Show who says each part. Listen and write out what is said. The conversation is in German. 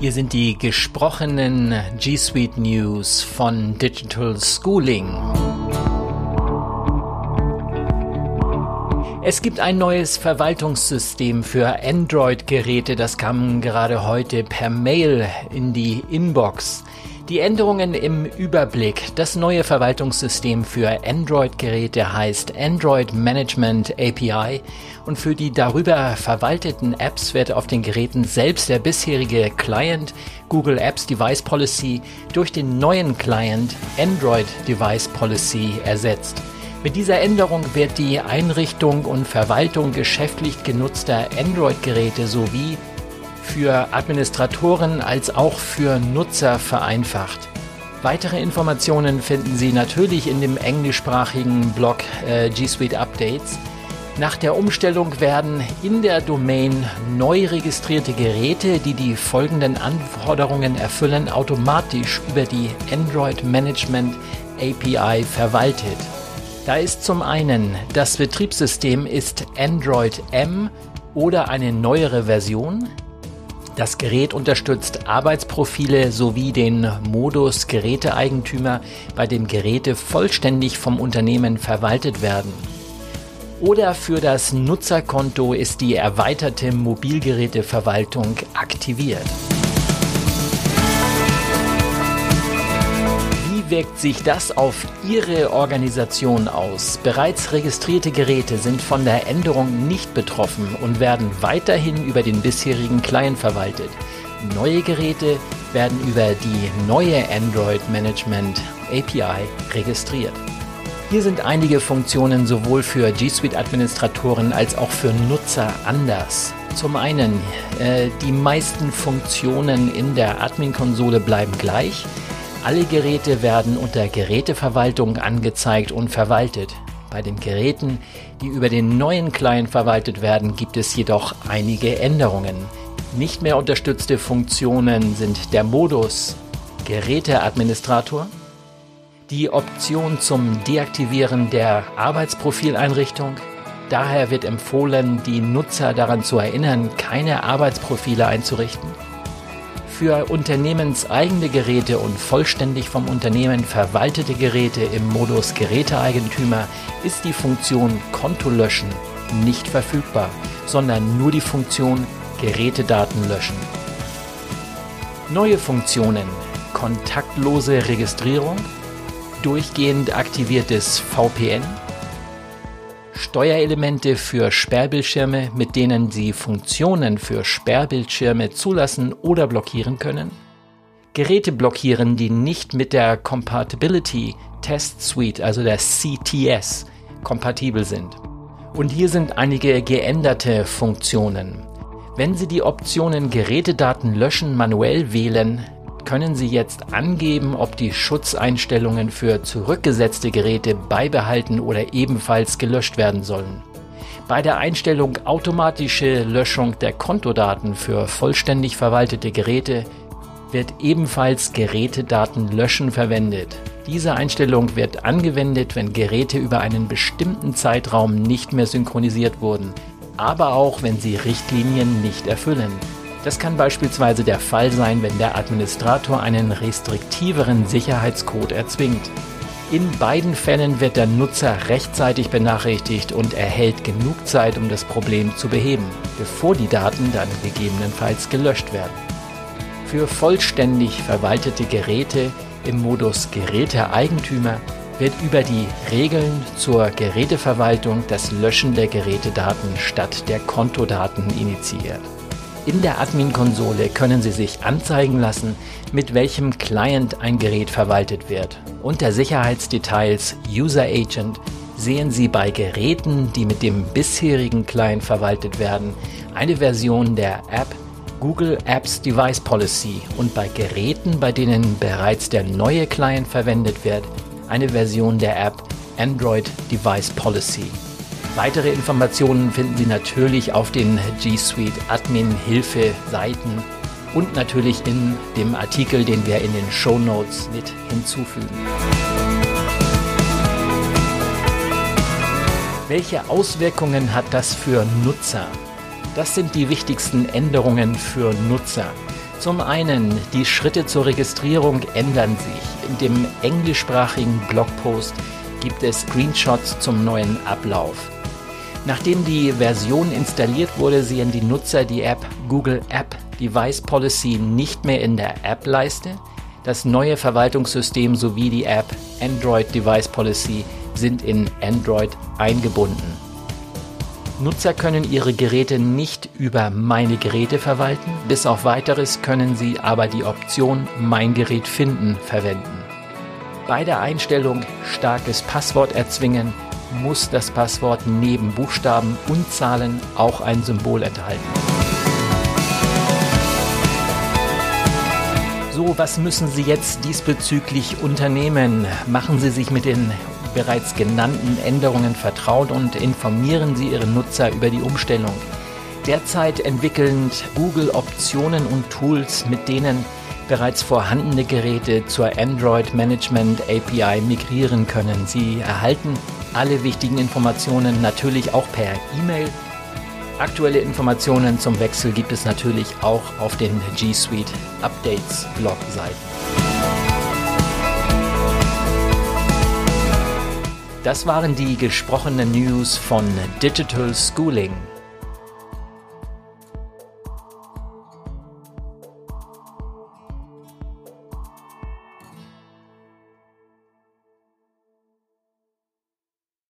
Speaker 1: Hier sind die gesprochenen G Suite News von Digital Schooling. Es gibt ein neues Verwaltungssystem für Android-Geräte. Das kam gerade heute per Mail in die Inbox. Die Änderungen im Überblick. Das neue Verwaltungssystem für Android-Geräte heißt Android Management API und für die darüber verwalteten Apps wird auf den Geräten selbst der bisherige Client Google Apps Device Policy durch den neuen Client Android Device Policy ersetzt. Mit dieser Änderung wird die Einrichtung und Verwaltung geschäftlich genutzter Android-Geräte sowie für Administratoren als auch für Nutzer vereinfacht. Weitere Informationen finden Sie natürlich in dem englischsprachigen Blog äh, G Suite Updates. Nach der Umstellung werden in der Domain neu registrierte Geräte, die die folgenden Anforderungen erfüllen, automatisch über die Android Management API verwaltet. Da ist zum einen das Betriebssystem ist Android M oder eine neuere Version. Das Gerät unterstützt Arbeitsprofile sowie den Modus Geräteeigentümer, bei dem Geräte vollständig vom Unternehmen verwaltet werden. Oder für das Nutzerkonto ist die erweiterte Mobilgeräteverwaltung aktiviert. Wirkt sich das auf Ihre Organisation aus? Bereits registrierte Geräte sind von der Änderung nicht betroffen und werden weiterhin über den bisherigen Client verwaltet. Neue Geräte werden über die neue Android Management API registriert. Hier sind einige Funktionen sowohl für G Suite Administratoren als auch für Nutzer anders. Zum einen, äh, die meisten Funktionen in der Admin-Konsole bleiben gleich. Alle Geräte werden unter Geräteverwaltung angezeigt und verwaltet. Bei den Geräten, die über den neuen Client verwaltet werden, gibt es jedoch einige Änderungen. Nicht mehr unterstützte Funktionen sind der Modus Geräteadministrator, die Option zum Deaktivieren der Arbeitsprofileinrichtung. Daher wird empfohlen, die Nutzer daran zu erinnern, keine Arbeitsprofile einzurichten für unternehmenseigene Geräte und vollständig vom Unternehmen verwaltete Geräte im Modus Geräteeigentümer ist die Funktion Konto löschen nicht verfügbar, sondern nur die Funktion Gerätedaten löschen. Neue Funktionen kontaktlose Registrierung, durchgehend aktiviertes VPN, Steuerelemente für Sperrbildschirme, mit denen Sie Funktionen für Sperrbildschirme zulassen oder blockieren können. Geräte blockieren, die nicht mit der Compatibility Test Suite, also der CTS, kompatibel sind. Und hier sind einige geänderte Funktionen. Wenn Sie die Optionen Gerätedaten löschen manuell wählen, können Sie jetzt angeben, ob die Schutzeinstellungen für zurückgesetzte Geräte beibehalten oder ebenfalls gelöscht werden sollen. Bei der Einstellung automatische Löschung der Kontodaten für vollständig verwaltete Geräte wird ebenfalls Gerätedaten löschen verwendet. Diese Einstellung wird angewendet, wenn Geräte über einen bestimmten Zeitraum nicht mehr synchronisiert wurden, aber auch wenn sie Richtlinien nicht erfüllen. Das kann beispielsweise der Fall sein, wenn der Administrator einen restriktiveren Sicherheitscode erzwingt. In beiden Fällen wird der Nutzer rechtzeitig benachrichtigt und erhält genug Zeit, um das Problem zu beheben, bevor die Daten dann gegebenenfalls gelöscht werden. Für vollständig verwaltete Geräte im Modus Geräteeigentümer wird über die Regeln zur Geräteverwaltung das Löschen der Gerätedaten statt der Kontodaten initiiert. In der Admin-Konsole können Sie sich anzeigen lassen, mit welchem Client ein Gerät verwaltet wird. Unter Sicherheitsdetails User Agent sehen Sie bei Geräten, die mit dem bisherigen Client verwaltet werden, eine Version der App Google Apps Device Policy und bei Geräten, bei denen bereits der neue Client verwendet wird, eine Version der App Android Device Policy. Weitere Informationen finden Sie natürlich auf den G Suite Admin Hilfe Seiten und natürlich in dem Artikel, den wir in den Show Notes mit hinzufügen. Welche Auswirkungen hat das für Nutzer? Das sind die wichtigsten Änderungen für Nutzer. Zum einen, die Schritte zur Registrierung ändern sich. In dem englischsprachigen Blogpost gibt es Screenshots zum neuen Ablauf. Nachdem die Version installiert wurde, sehen die Nutzer die App Google App Device Policy nicht mehr in der App-Leiste. Das neue Verwaltungssystem sowie die App Android Device Policy sind in Android eingebunden. Nutzer können ihre Geräte nicht über Meine Geräte verwalten, bis auf weiteres können sie aber die Option Mein Gerät finden verwenden. Bei der Einstellung Starkes Passwort erzwingen muss das Passwort neben Buchstaben und Zahlen auch ein Symbol enthalten. So, was müssen Sie jetzt diesbezüglich unternehmen? Machen Sie sich mit den bereits genannten Änderungen vertraut und informieren Sie Ihre Nutzer über die Umstellung. Derzeit entwickeln Google Optionen und Tools, mit denen bereits vorhandene Geräte zur Android Management API migrieren können. Sie erhalten alle wichtigen Informationen natürlich auch per E-Mail. Aktuelle Informationen zum Wechsel gibt es natürlich auch auf den G Suite Updates Blogseiten. Das waren die gesprochenen News von Digital Schooling.